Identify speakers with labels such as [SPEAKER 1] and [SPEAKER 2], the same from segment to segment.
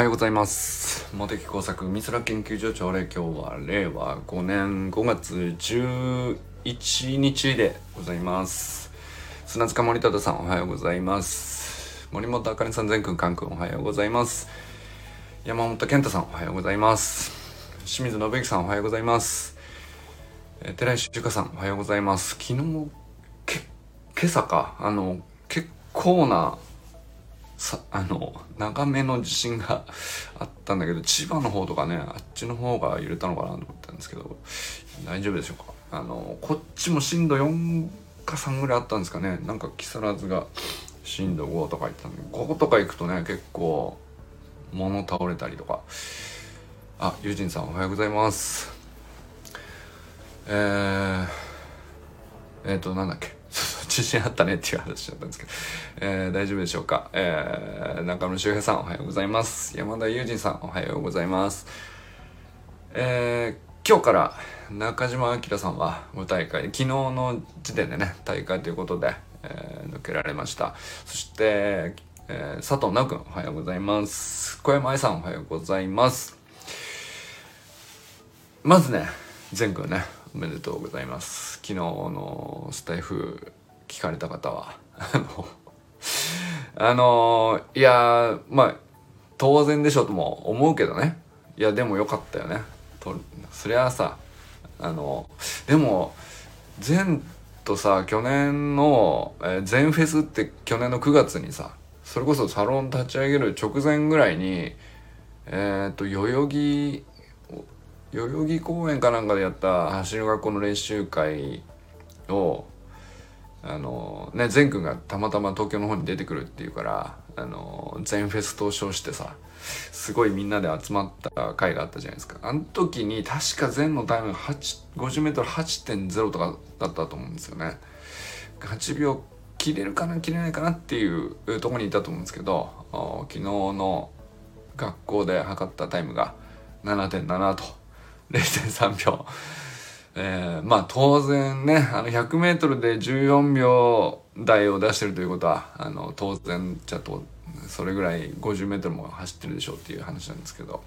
[SPEAKER 1] はようございます。茂木工作美空研究所朝礼今日は令和5年5月11日でございます。砂塚森忠さんおはようございます。森本あかねさん全くんかんくんおはようございます。山本健太さんおはようございます。清水信之さんおはようございます。寺石由香さんおはようございます。昨日け今朝か。あの結構なさ あの長めの地震があったんだけど千葉の方とかねあっちの方が揺れたのかなと思ったんですけど大丈夫でしょうか？あのこっちも震度4か3ぐらいあったんですかね。なんか木更津が震度5とか言ってたんで5とか行くとね結構物倒れたりとか。あユージンさんおはようございます。えー、えー、となんだっけ？地震あったねっていう話だったんですけど、えー、大丈夫でしょうか、えー、中村修平さんおはようございます。山田友人さんおはようございます。えー、今日から中島明さんは舞大会昨日の時点でね大会ということで、えー、抜けられました。そして、えー、佐藤直君おはようございます。小山愛さんおはようございます。まずね善くねおめでとうございます。昨日のスタイフ聞かれた方は。あのあのいやまあ当然でしょとも思うけどね。いやでもよかったよね。とそりゃあさあのでも前とさ去年の、えー、全フェスって去年の9月にさそれこそサロン立ち上げる直前ぐらいにえっ、と代々木代々木公園かなんかでやった走る学校の練習会をあのね善くんがたまたま東京の方に出てくるっていうからあの全フェスと称してさすごいみんなで集まった回があったじゃないですか。あの時に確か全のタイムが 50m8.0 とかだったと思うんですよね。8秒切れるかな切れないかなっていうところにいたと思うんですけど昨日の学校で測ったタイムが7.7と0.3秒。えー、まあ当然ねあの 100m で14秒台を出してるということはあの当然じゃとそれぐらい 50m も走ってるでしょうっていう話なんですけど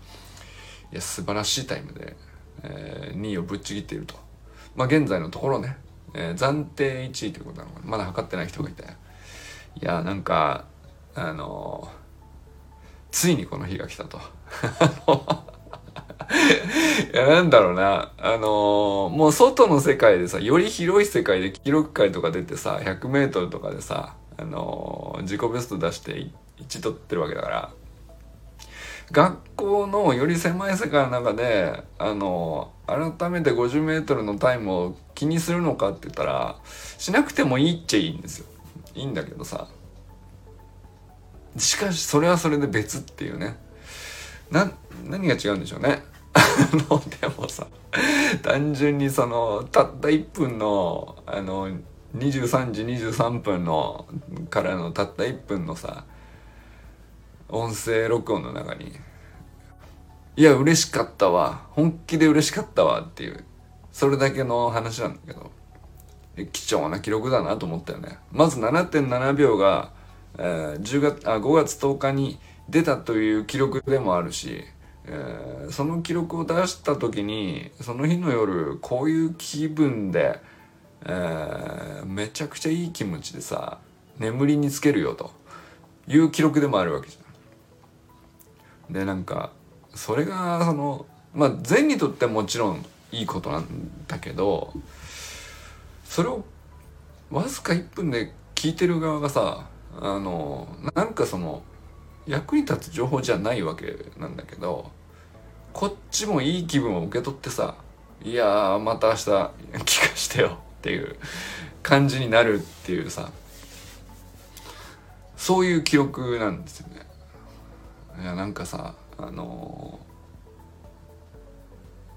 [SPEAKER 1] いや素晴らしいタイムで、えー、2位をぶっちぎっていると。まあ現在のところね、えー、暫定1位ということなのまだ測ってない人がいていやなんかあのついにこの日が来たと。いや、なんだろうな。あのー、もう外の世界でさ、より広い世界で記録会とか出てさ、100メートルとかでさ、あのー、自己ベスト出して1取ってるわけだから、学校のより狭い世界の中で、あのー、改めて50メートルのタイムを気にするのかって言ったら、しなくてもいいっちゃいいんですよ。いいんだけどさ。しかし、それはそれで別っていうね。な、何が違うんでしょうね。のでもさ単純にそのたった1分のあの23時23分のからのたった1分のさ音声録音の中に「いや嬉しかったわ本気で嬉しかったわ」っていうそれだけの話なんだけど貴重な記録だなと思ったよね。まず7.7秒が、えー、10月あ5月10日に出たという記録でもあるしえー、その記録を出した時にその日の夜こういう気分で、えー、めちゃくちゃいい気持ちでさ眠りにつけるよという記録でもあるわけじゃん。でなんかそれがそのまあ善にとってもちろんいいことなんだけどそれをわずか1分で聞いてる側がさあのなんかその役に立つ情報じゃないわけなんだけどこっちもいい気分を受け取ってさいやーまた明日聞かしてよっていう感じになるっていうさそういう記憶なんですよね。いやなんかさあのー、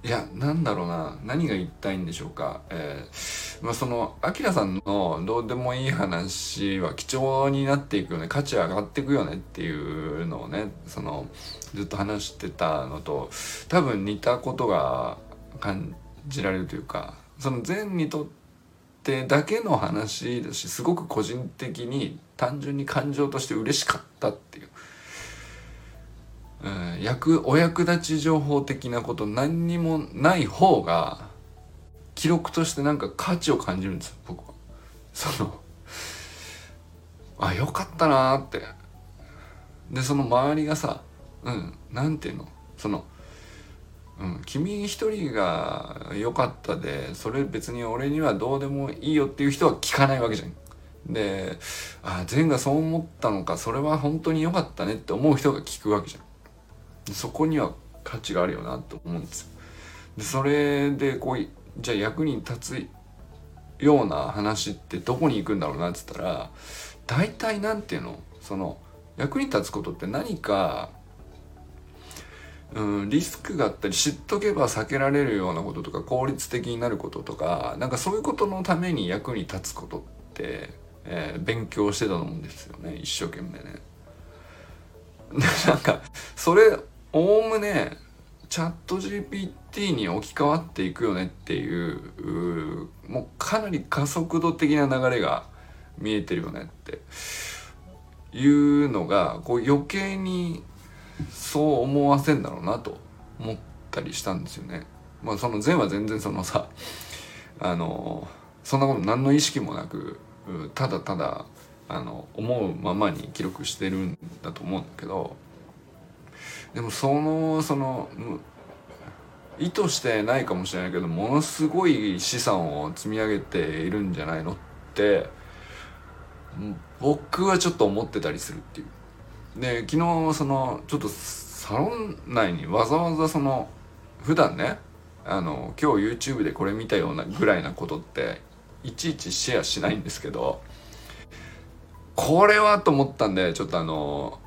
[SPEAKER 1] いやなんだろうな。何が言いたいんでしょうか。えー、まあそのアキラさんのどうでもいい話は貴重になっていくよね。価値上がっていくよねっていうのをねそのずっと話してたのと多分似たことが感じられるというかその善にとってだけの話だしすごく個人的に単純に感情として嬉しかったっていう。うん、役お役立ち情報的なこと何にもない方が記録としてなんか価値を感じるんですよ僕は。そのあよかったなーってでその周りがさうんなんていうの？そのうん、君一人が良かったでそれ別に俺にはどうでもいいよっていう人は聞かないわけじゃん。であ善がそう思ったのかそれは本当に良かったねって思う人が聞くわけじゃん。そこには価値があるよなと思うんですよ。でそれでこうじゃあ役に立つような話ってどこに行くんだろうなっつったら大体なんていうのその役に立つことって何かうん、リスクがあったり知っとけば避けられるようなこととか効率的になることとかなんかそういうことのために役に立つことって、えー、勉強してたと思うんですよね一生懸命ね。なんかそれおおむねチャット GPT に置き換わっていくよねっていうもうかなり加速度的な流れが見えてるよねっていうのがこう余計にそう思わせんだろうなと思ったりしたんですよね。まあその善は全然そのさあのそんなこと何の意識もなくただただあの思うままに記録してるんだと思うんだけどでもそのその意図してないかもしれないけどものすごい資産を積み上げているんじゃないのって僕はちょっと思ってたりするっていう。で昨日そのちょっとサロン内にわざわざその普段ねあの今日 YouTube でこれ見たようなぐらいなことっていちいちシェアしないんですけどこれはと思ったんでちょっとあの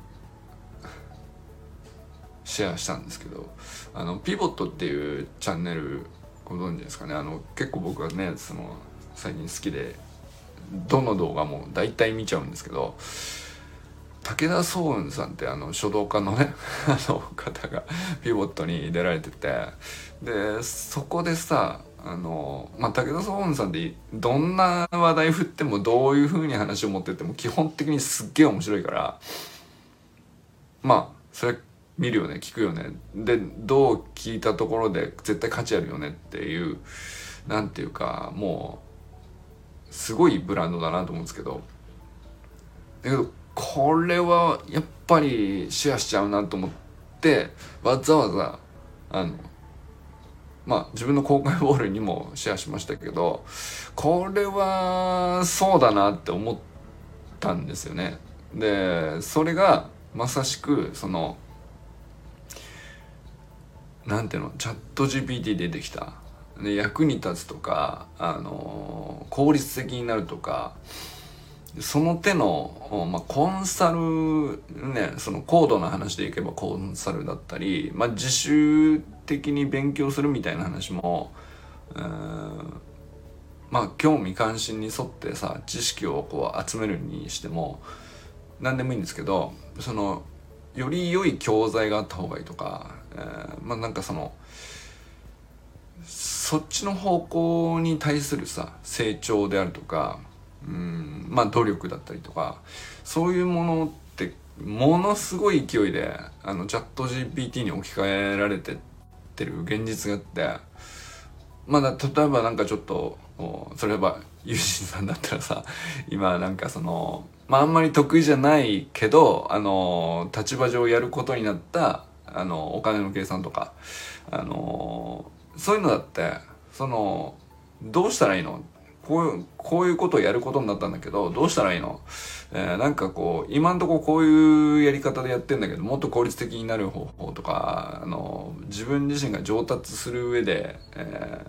[SPEAKER 1] シェアしたんですけどあのピボットっていうチャンネルご存知ですかね？あの結構僕はねその最近好きでどの動画も大体見ちゃうんですけど武田壮雲さんってあの書道家のね あの方がピボットに出られててでそこでさあのまあ武田壮雲さんってどんな話題振ってもどういう風に話を持ってっても基本的にすっげえ面白いからまあそれ見るよね聞くよねでどう聞いたところで絶対価値あるよねっていうなんていうかもうすごいブランドだなと思うんですけどだけどこれはやっぱりシェアしちゃうなと思ってわざわざあのまあ自分の公開ボールにもシェアしましたけどこれはそうだなって思ったんですよね。でそれがまさしくそのなんていうの？チャット GPT 出てきた。で役に立つとかあの効率的になるとかその手の、まあ、コンサルねその高度な話でいけばコンサルだったり、まあ、自主的に勉強するみたいな話もまあ興味関心に沿ってさ知識をこう集めるにしても何でもいいんですけどそのより良い教材があった方がいいとか、えー、まあなんかそのそっちの方向に対するさ成長であるとかうんまあ努力だったりとかそういうものってものすごい勢いであのチャット GPT に置き換えられてってる現実があってまだ例えばなんかちょっとそれはユージンさんだったらさ今なんかそのまああんまり得意じゃないけどあの立場上やることになったあのお金の計算とかあのそういうのだってそのどうしたらいいの？こういう、こういうことをやることになったんだけど、どうしたらいいの？えー、なんかこう、今んとここういうやり方でやってんだけど、もっと効率的になる方法とか、あの、自分自身が上達する上で、え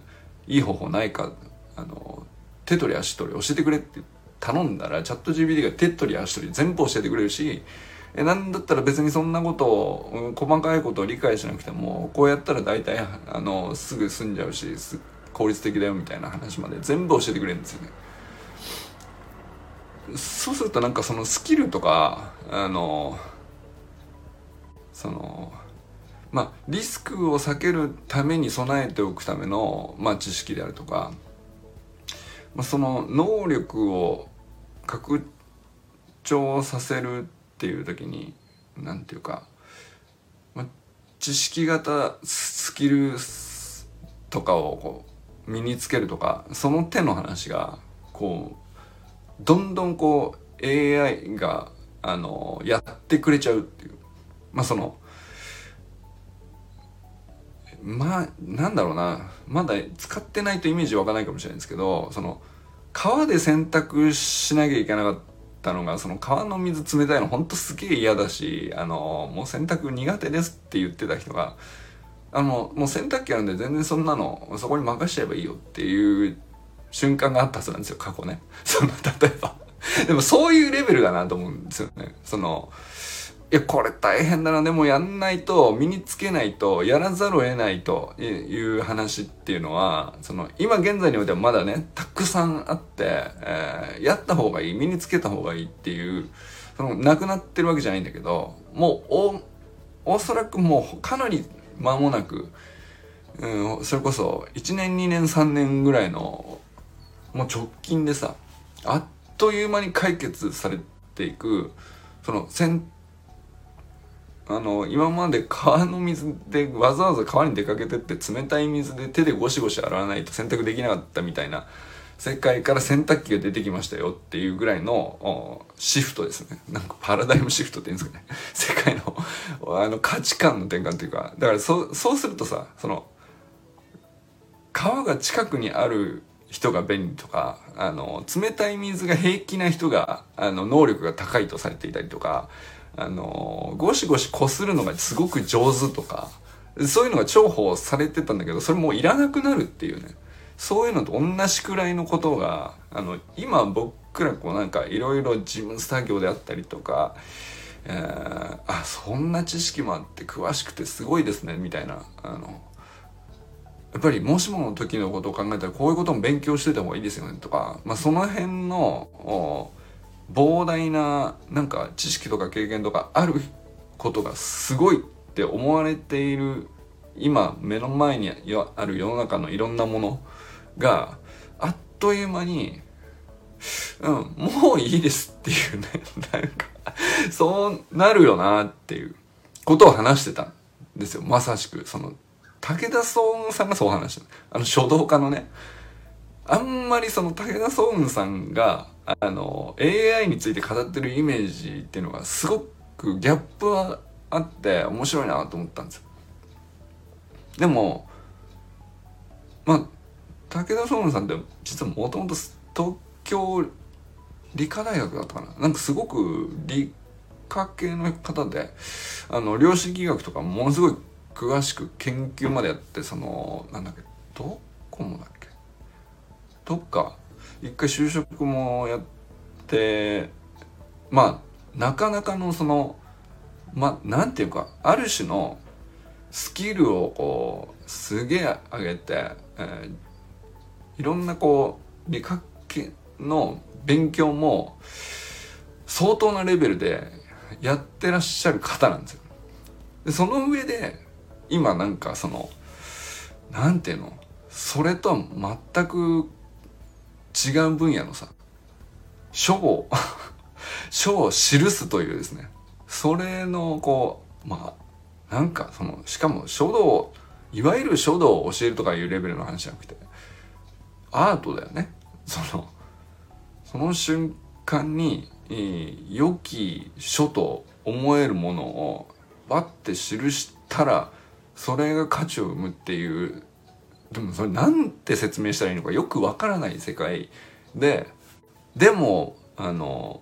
[SPEAKER 1] ー、いい方法ないか、あの、手取り足取り教えてくれって頼んだら、チャット GPT が手取り足取り全部教えてくれるし、えなんだったら別にそんなことを、細かいことを理解しなくても、こうやったら大体、あの、すぐ済んじゃうし、効率的だよみたいな話まで全部教えてくれるんですよね。そうするとなんかそのスキルとかあのそのまあリスクを避けるために備えておくための、まあ、知識であるとか、まあ、その能力を拡張させるっていう時に何て言うかま知識型スキルとかをこう身につけるとかその手の話がこうどんどんこう AI があのやってくれちゃうっていう。まあそのまあなんだろうな。まだ使ってないとイメージ湧かないかもしれないんですけどその川で洗濯しなきゃいけなかったのがその川の水冷たいのほんとすげえ嫌だしあのもう洗濯苦手ですって言ってた人があのもう洗濯機あるんで全然そんなのそこに任しちゃえばいいよっていう瞬間があったはずなんですよ過去ね。その例えばでもそういうレベルだなと思うんですよね。そのいや、これ大変だな。でもやんないと、身につけないと、やらざるを得ないという話っていうのは、その、今現在においてはまだね、たくさんあって、えー、やった方がいい、身につけた方がいいっていう、その、なくなってるわけじゃないんだけど、もう、お、おそらくもう、かなり間もなく、うん、それこそ、1年、2年、3年ぐらいの、もう直近でさ、あっという間に解決されていく、その、あの今まで川の水でわざわざ川に出かけてって冷たい水で手でゴシゴシ洗わないと洗濯できなかったみたいな世界から洗濯機が出てきましたよっていうぐらいのシフトですね。なんかパラダイムシフトって言うんですかね。世界のあの価値観の転換というか。だからそそうするとさ、その川が近くにある人が便利とか、あの、冷たい水が平気な人が、あの、能力が高いとされていたりとか、あのゴシゴシこするのがすごく上手とかそういうのが重宝されてたんだけどそれもういらなくなるっていうね。そういうのと同じくらいのことがあの今僕らこうなんかいろいろ事務作業であったりとか、えー、あそんな知識もあって詳しくてすごいですねみたいなあのやっぱりもしもの時のことを考えたらこういうことも勉強してた方がいいですよねとか、まあ、その辺の膨大ななんか知識とか経験とかあることがすごいって思われている今目の前にある世の中のいろんなものがあっという間にうんもういいですっていうね。なんかそうなるよなっていうことを話してたんですよ。まさしく。その武田総雲さんがそう話した。あの書道家のね。あんまりその武田総雲さんがあの AI について語ってるイメージっていうのがすごくギャップはあって面白いなと思ったんですよ。でもまあ武田総雲さんって実はもともと東京理科大学だったかな？なんかすごく理科系の方であの量子力学とかものすごい詳しく研究までやってそのなんだっけどこもだっけ？どっか一回就職もやってまあなかなかのそのまあなんていうかある種のスキルをこうすげえ上げて、えー、いろんなこう理科系の勉強も相当なレベルでやってらっしゃる方なんですよ。でその上で今なんかそのなんていうのそれとは全く違う分野のさ書を 書を記すというですねそれのこうまあなんかそのしかも書道いわゆる書道を教えるとかいうレベルの話じゃなくてアートだよね。そのその瞬間に、えー、良き書と思えるものをバッて記したらそれが価値を生むっていうでもそれなんて説明したらいいのかよくわからない世界ででもあの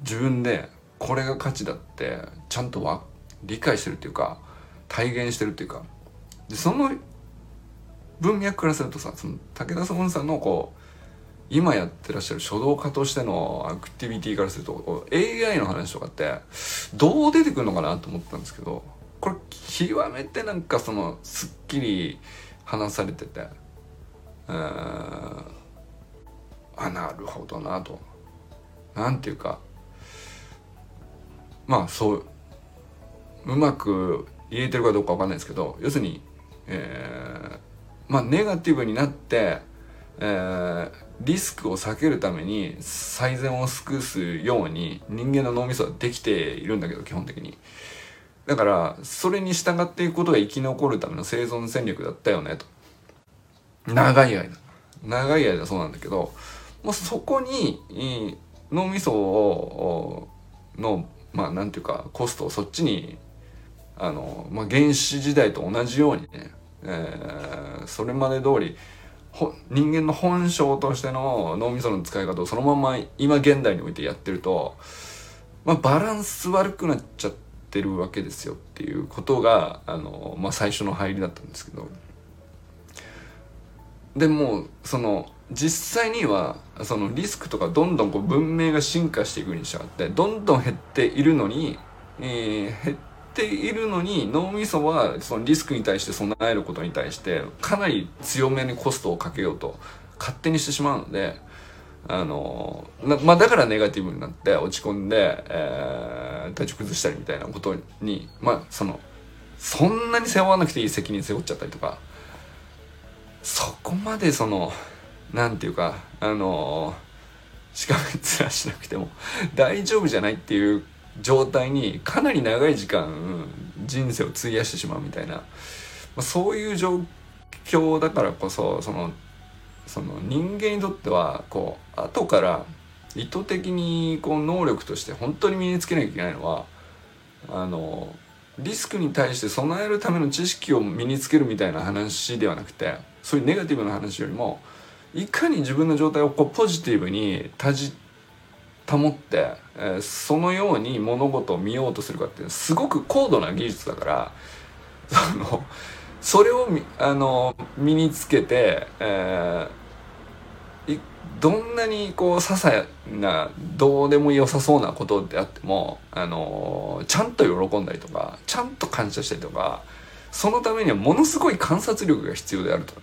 [SPEAKER 1] 自分でこれが価値だってちゃんとわ理解してるっていうか体現してるっていうかでその文脈からするとさその武田総さんのこう今やってらっしゃる書道家としてのアクティビティからすると AI の話とかってどう出てくるのかなと思ったんですけどこれ極めてなんかそのすっきり話されててあなるほどなとなんていうかまあそううまく言えてるかどうかわかんないですけど要するに、えー、まあネガティブになって、えー、リスクを避けるために最善を尽くすように人間の脳みそはできているんだけど基本的に。だからそれに従っていくことが生き残るための生存戦略だったよねと。長い間。長い間そうなんだけどもうそこに脳みそをのまあなんていうかコストをそっちにあの、まあ、原始時代と同じようにね、えー、それまで通り人間の本性としての脳みその使い方をそのまま今現代においてやってると、まあ、バランス悪くなっちゃっててるわけですよっていうことがあの、まあ、最初の入りだったんですけど。でもその実際にはそのリスクとかどんどんこう文明が進化していくに従ってどんどん減っているのに、えー、減っているのに脳みそはそのリスクに対して備えることに対してかなり強めにコストをかけようと勝手にしてしまうのであのまあだからネガティブになって落ち込んで、えー、体調崩したりみたいなことにまあそのそんなに背負わなくていい責任背負っちゃったりとかそこまでその何て言うかあのしかめ面しなくても大丈夫じゃないっていう状態にかなり長い時間人生を費やしてしまうみたいな、まあ、そういう状況だからこそそのその人間にとってはこう後から意図的にこう能力として本当に身につけなきゃいけないのはあのリスクに対して備えるための知識を身につけるみたいな話ではなくてそういうネガティブな話よりもいかに自分の状態をこうポジティブにたじ保って、えー、そのように物事を見ようとするかっていうすごく高度な技術だから そのそれをあの身につけて、えー、どんなにこう些細などうでも良さそうなことであってもあのちゃんと喜んだりとかちゃんと感謝したりとかそのためにはものすごい観察力が必要であると。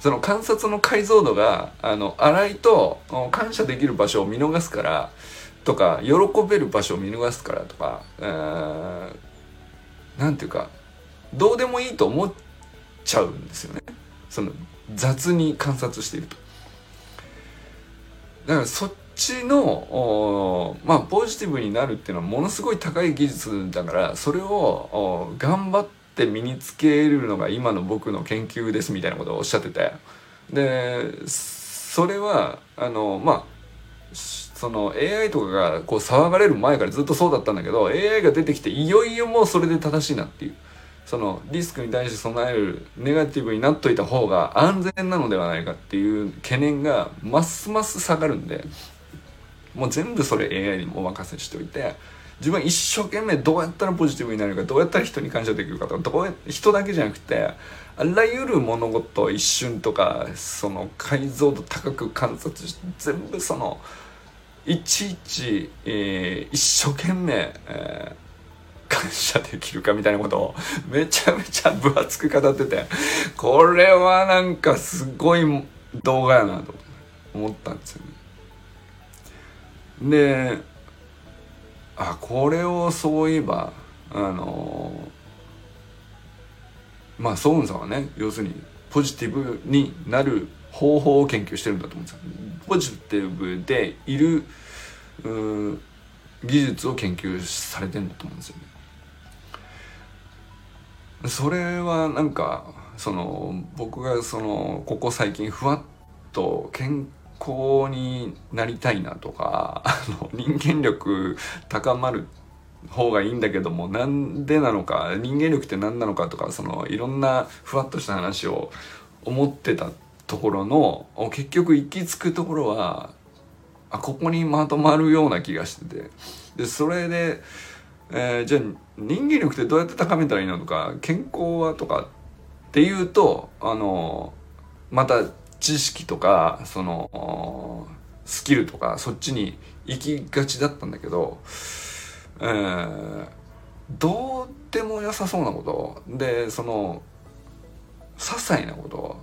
[SPEAKER 1] その観察の解像度があの荒いと感謝できる場所を見逃すからとか喜べる場所を見逃すからとか何、て言うかどうでもいいと思っちゃうんですよね。その雑に観察していると。だからそっちのまあポジティブになるっていうのはものすごい高い技術だからそれを頑張って身につけるのが今の僕の研究ですみたいなことをおっしゃってて。でそれはあのまあその AI とかがこう騒がれる前からずっとそうだったんだけど AI が出てきていよいよもうそれで正しいなっていう。そのリスクに対して備えるネガティブになっといた方が安全なのではないかっていう懸念がますます下がるんでもう全部それ AI にお任せしておいて自分一生懸命どうやったらポジティブになるかどうやったら人に感謝できるかとかどうや人だけじゃなくてあらゆる物事一瞬とかその解像度高く観察して全部そのいちいち、えー、一生懸命、えー、感謝できるかみたいなことをめちゃめちゃ分厚く語っててこれはなんかすごい動画やなと思ったんですよね。であこれをそういえばあのまあソウンさんはね要するにポジティブになる方法を研究してるんだと思うんですよ。ポジティブでいる技術を研究されてるんだと思うんですよね。それはなんかその僕がそのここ最近ふわっと健康になりたいなとか あの人間力高まる方がいいんだけどもなんでなのか人間力って何なのかとかそのいろんなふわっとした話を思ってたところの結局行き着くところはあここにまとまるような気がしてて。でそれで、えー、じゃあ人間力ってどうやって高めたらいいのとか健康はとかっていうとあのまた知識とかそのスキルとかそっちに行きがちだったんだけど、えー、どうでも良さそうなことでその些細なこと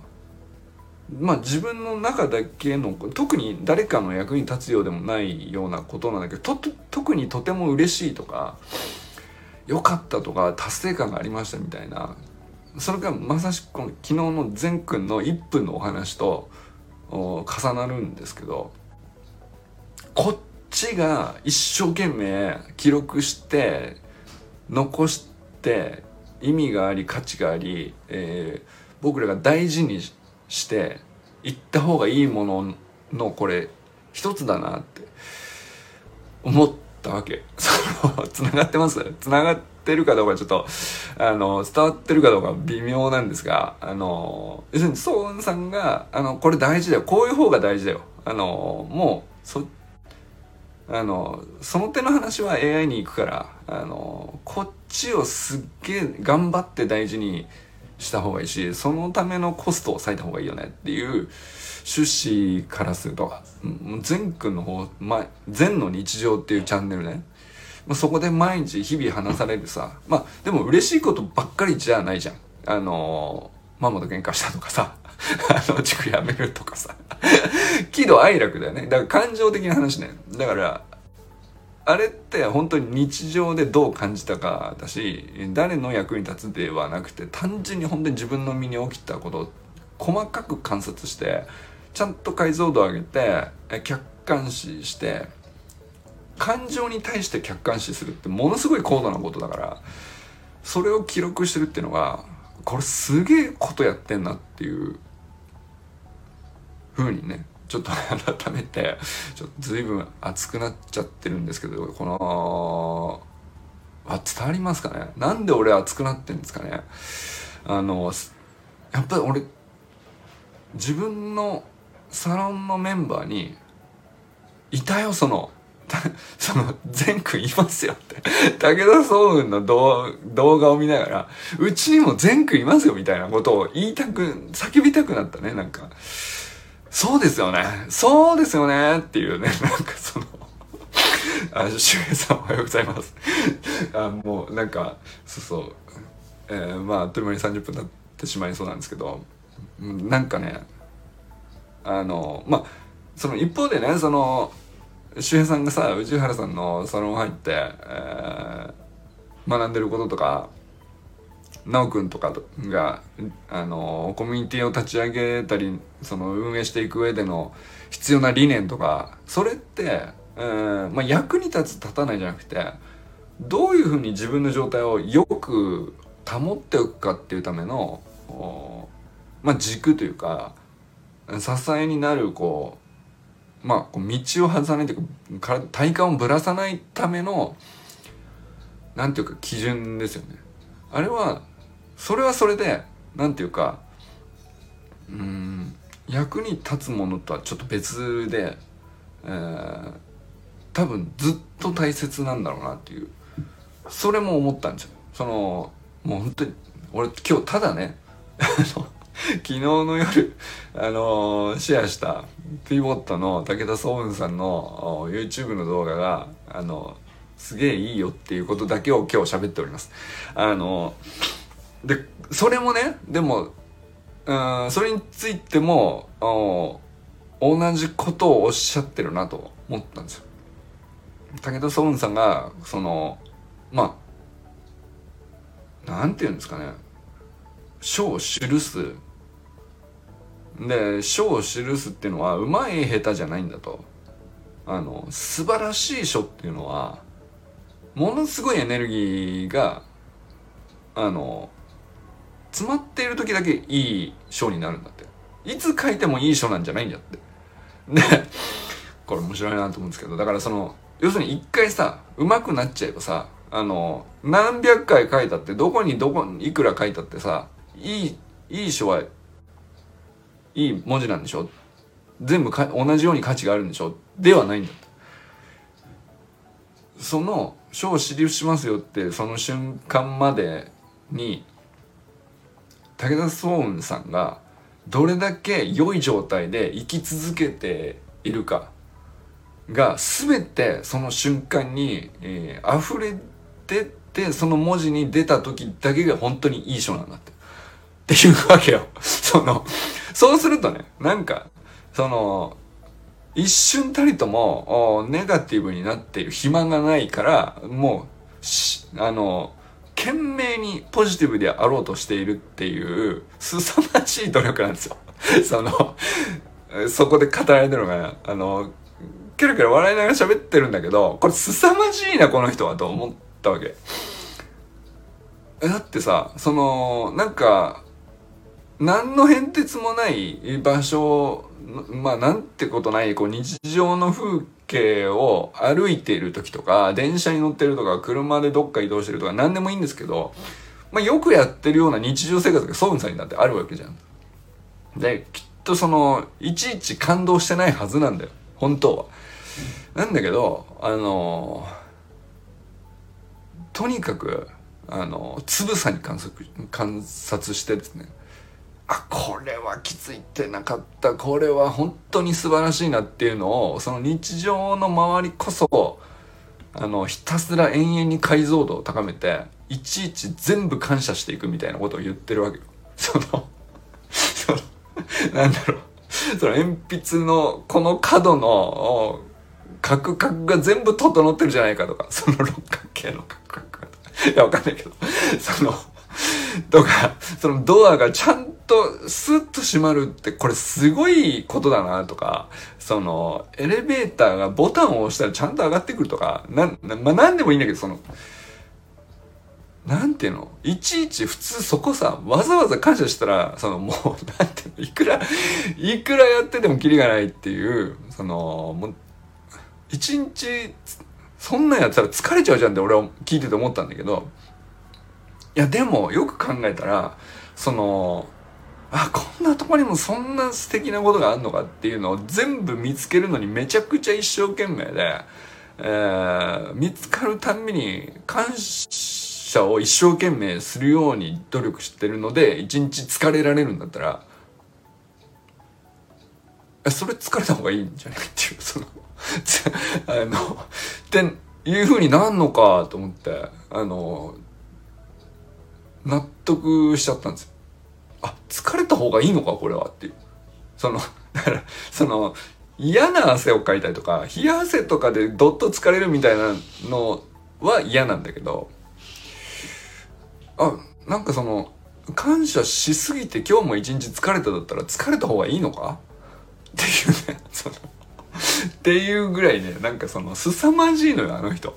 [SPEAKER 1] まあ自分の中だけの特に誰かの役に立つようでもないようなことなんだけど特にとても嬉しいとか良かったとか達成感がありましたみたいな。それがまさしくこの昨日の善くんの1分のお話と重なるんですけどこっちが一生懸命記録して残して意味があり価値があり、えー、僕らが大事にしていった方がいいもののこれ一つだなって思ったわけ。その、繋がってます？繋がってるかどうかちょっと、あの、伝わってるかどうか微妙なんですが、あの、要するに、ソーンさんが、あの、これ大事だよ。こういう方が大事だよ。あの、もう、そ、あの、その手の話は AI に行くから、あの、こっちをすっげえ頑張って大事にした方がいいし、そのためのコストを割いた方がいいよねっていう、趣旨からすると、善くんの方、ま、善の日常っていうチャンネルね。まあ、そこで毎日日々話されるさ。まあ、でも嬉しいことばっかりじゃないじゃん。あのー、ママと喧嘩したとかさ。あの、塾やめるとかさ。喜怒哀楽だよね。だから感情的な話ね。だから、あれって本当に日常でどう感じたかだし、誰の役に立つではなくて、単純に本当に自分の身に起きたことを細かく観察して、ちゃんと解像度を上げて客観視して感情に対して客観視するってものすごい高度なことだからそれを記録してるっていうのがこれすげえことやってんなっていうふうにねちょっと改めてちょっと随分熱くなっちゃってるんですけどこのあ伝わりますかね？なんで俺熱くなってんですかね？あのやっぱり俺自分のサロンのメンバーに「いたよその その善くいますよ」って。武田総雲の動画を見ながら「うちにも善くいますよ」みたいなことを言いたく叫びたくなったねなんか「そうですよね。そうですよね」っていうね なんかそのあ、周平さんおはようございます。あもうなんかそうそう。えー、まああっという間に30分経ってしまいそうなんですけど。なんかねあのまあその一方でねその周平さんがさ宇治原さんのサロン入って、えー、学んでることとか奈くんとかがあのコミュニティを立ち上げたりその運営していく上での必要な理念とかそれって、えーまあ、役に立つ立たないじゃなくてどういうふうに自分の状態をよく保っておくかっていうための、まあ、軸というか支えになるこうまあ道を外さないというか体幹をぶらさないためのなんていうか基準ですよね。あれはそれはそれでなんていうかうん役に立つものとはちょっと別で、えー、多分ずっと大切なんだろうなっていうそれも思ったんですよ。そのもう本当に俺今日ただね 昨日の夜、あのー、シェアしたピボットの武田壮雲さんの YouTube の動画が、あのすげえいいよっていうことだけを今日喋っております。あので、それもね、でも、うん、それについても、同じことをおっしゃってるなと思ったんですよ。武田壮雲さんが、その、まあ、なんて言うんですかね、書を記す。で書を記すっていうのはうまい下手じゃないんだと。あの素晴らしい書っていうのはものすごいエネルギーがあの詰まっている時だけいい書になるんだって。いつ書いてもいい書なんじゃないんだって。でこれ面白いなと思うんですけど。だからその要するに一回さ上手くなっちゃえばさあの何百回書いたってどこにどこにいくら書いたってさいいいい書はいい文字なんでしょ？全部か同じように価値があるんでしょ？ではないんだその書を記しますよってその瞬間までに武田壮雲さんがどれだけ良い状態で生き続けているかが全てその瞬間に、えー、溢れてってその文字に出た時だけが本当にいい書なんだって。っていうわけよ。そのそうするとね、なんか、その、一瞬たりともネガティブになっている暇がないから、もう、あの、懸命にポジティブであろうとしているっていう、凄まじい努力なんですよ。その、そこで語られてるのが、あの、キラキラ笑いながら喋ってるんだけど、これ凄まじいな、この人は、と思ったわけ。だってさそのなんか何の変哲もない場所まあなんてことないこう日常の風景を歩いている時とか電車に乗ってるとか車でどっか移動してるとか何でもいいんですけど、まあ、よくやってるような日常生活がソウンさんになってあるわけじゃん。できっとそのいちいち感動してないはずなんだよ本当は。なんだけどあのとにかくあのつぶさに観測観察してですねあこれはきついってなかった。これは本当に素晴らしいなっていうのをその日常の周りこそあのひたすら延々に解像度を高めていちいち全部感謝していくみたいなことを言ってるわけよ。そのそのなんだろう。その鉛筆のこの角のカクカクが全部整ってるじゃないかとかその六角形のカクカクとかいやわかんないけど。その とかそのドアがちゃんとスッと閉まるってこれすごいことだなとか、そのエレベーターがボタンを押したらちゃんと上がってくるとか、な、まあ、なんでもいいんだけど、その、なんていうの？いちいち普通そこさ、わざわざ感謝したら、そのもう、なんていうの？いくら、いくらやっててもキリがないっていう、その、もう、一日、そんなんやったら疲れちゃうじゃんって俺は聞いてて思ったんだけど、いやでもよく考えたら、その、あこんなとこにもそんな素敵なことがあるのかっていうのを全部見つけるのにめちゃくちゃ一生懸命で、えー、見つかるたんびに感謝を一生懸命するように努力してるので一日疲れられるんだったらそれ疲れた方がいいんじゃないっていうその あのっていうふうになんのかと思ってあの納得しちゃったんですよ。あ疲れた方がいいのかこれはって。いうその だからその嫌な汗をかいたりとか冷や汗とかでどっと疲れるみたいなのは嫌なんだけどあなんかその感謝しすぎて今日も一日疲れただったら疲れた方がいいのか？っていうねそのっていうぐらいねなんかその凄まじいのよあの人。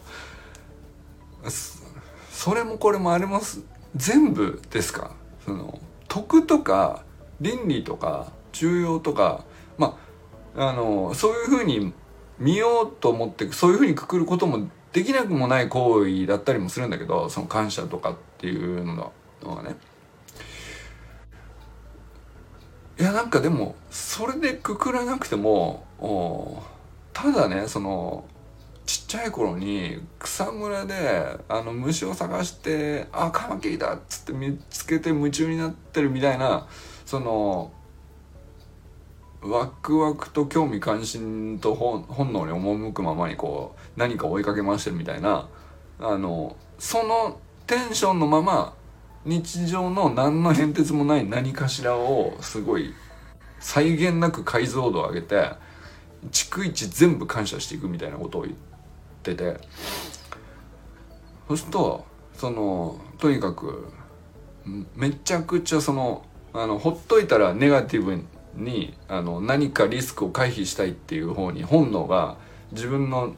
[SPEAKER 1] それもこれもあります全部ですか？その徳とか倫理とか重要とかまああのそういうふうに見ようと思ってそういうふうにくくることもできなくもない行為だったりもするんだけどその感謝とかっていうのがね。いやなんかでもそれでくくらなくてもただねそのちっちゃい頃に草むらであの虫を探してあカマキリだっつって見つけて夢中になってるみたいなそのワクワクと興味関心と本能に赴くままにこう何か追いかけ回してるみたいなあのそのテンションのまま日常の何の変哲もない何かしらをすごい際限なく解像度を上げて逐一全部感謝していくみたいなことを言ってってて。そうするとそのとにかくめちゃくちゃそのあのほっといたらネガティブにあの何かリスクを回避したいっていう方に本能が自分の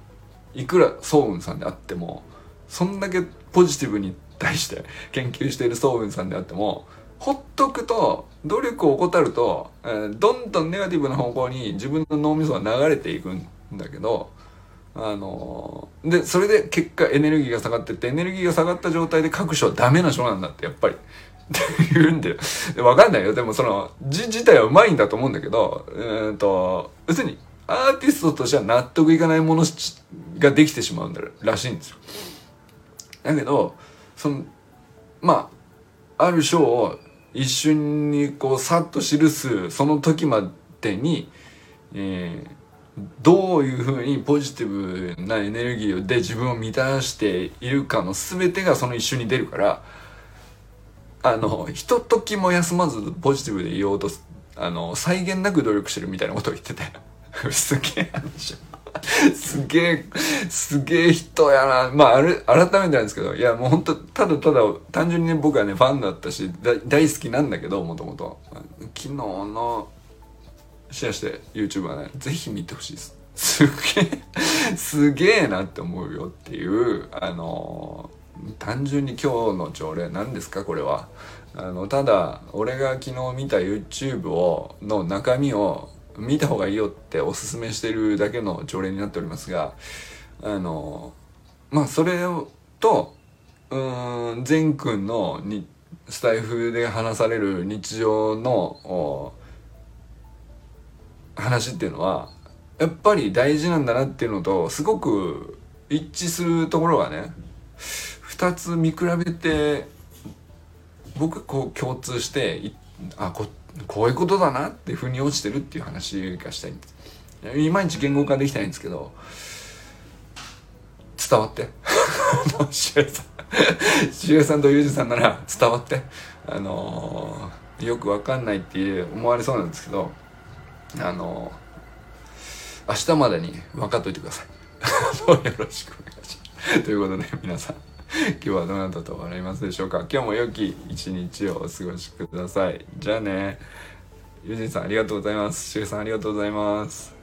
[SPEAKER 1] いくら早雲さんであってもそんだけポジティブに対して研究している早雲さんであってもほっとくと努力を怠ると、えー、どんどんネガティブな方向に自分の脳みそが流れていくんだけどあのでそれで結果エネルギーが下がってってエネルギーが下がった状態で書く書はダメな書なんだってやっぱり。って言うんでわかんないよ。でもその字自体はうまいんだと思うんだけどえー、と要するにアーティストとしては納得いかないものができてしまうんだらしいんですよ。だけどそのまあある書を一瞬にこうさっと記すその時までに、えー、どういうふうにポジティブなエネルギーで自分を満たしているかの全てがその一瞬に出るからあのひとときも休まずポジティブでいようとあの際限なく努力してるみたいなことを言ってて すげえ話。すげえすげえ人やな。まああれ改めてなんですけどいやもうほんとただただ単純にね僕はねファンだったし大好きなんだけどもともと昨日のシェアして YouTube はね、ぜひ見てほしいです。すげえ、すげえなって思うよっていう、あの単純に今日の朝礼何ですかこれはあのただ俺が昨日見た YouTube をの中身を見た方がいいよっておすすめしてるだけの条例になっておりますがあのまあそれとうん善くんのにスタイフで話される日常のお話っていうのはやっぱり大事なんだなっていうのとすごく一致するところがね2つ見比べて僕こう共通してあここういうことだなって腑に落ちてるっていう話がしたいんです。いまいち言語化できないんですけど伝わって。しゅうさんしゅうさんとゆうじさんなら伝わって。あのー、よくわかんないって思われそうなんですけどあの、明日までに分かっといてください。よろしくお願いします。ということで皆さん今日はどなたと笑いますでしょうか？今日も良き一日をお過ごしください。じゃあね。ゆうじんさんありがとうございます。しゅうさんありがとうございます。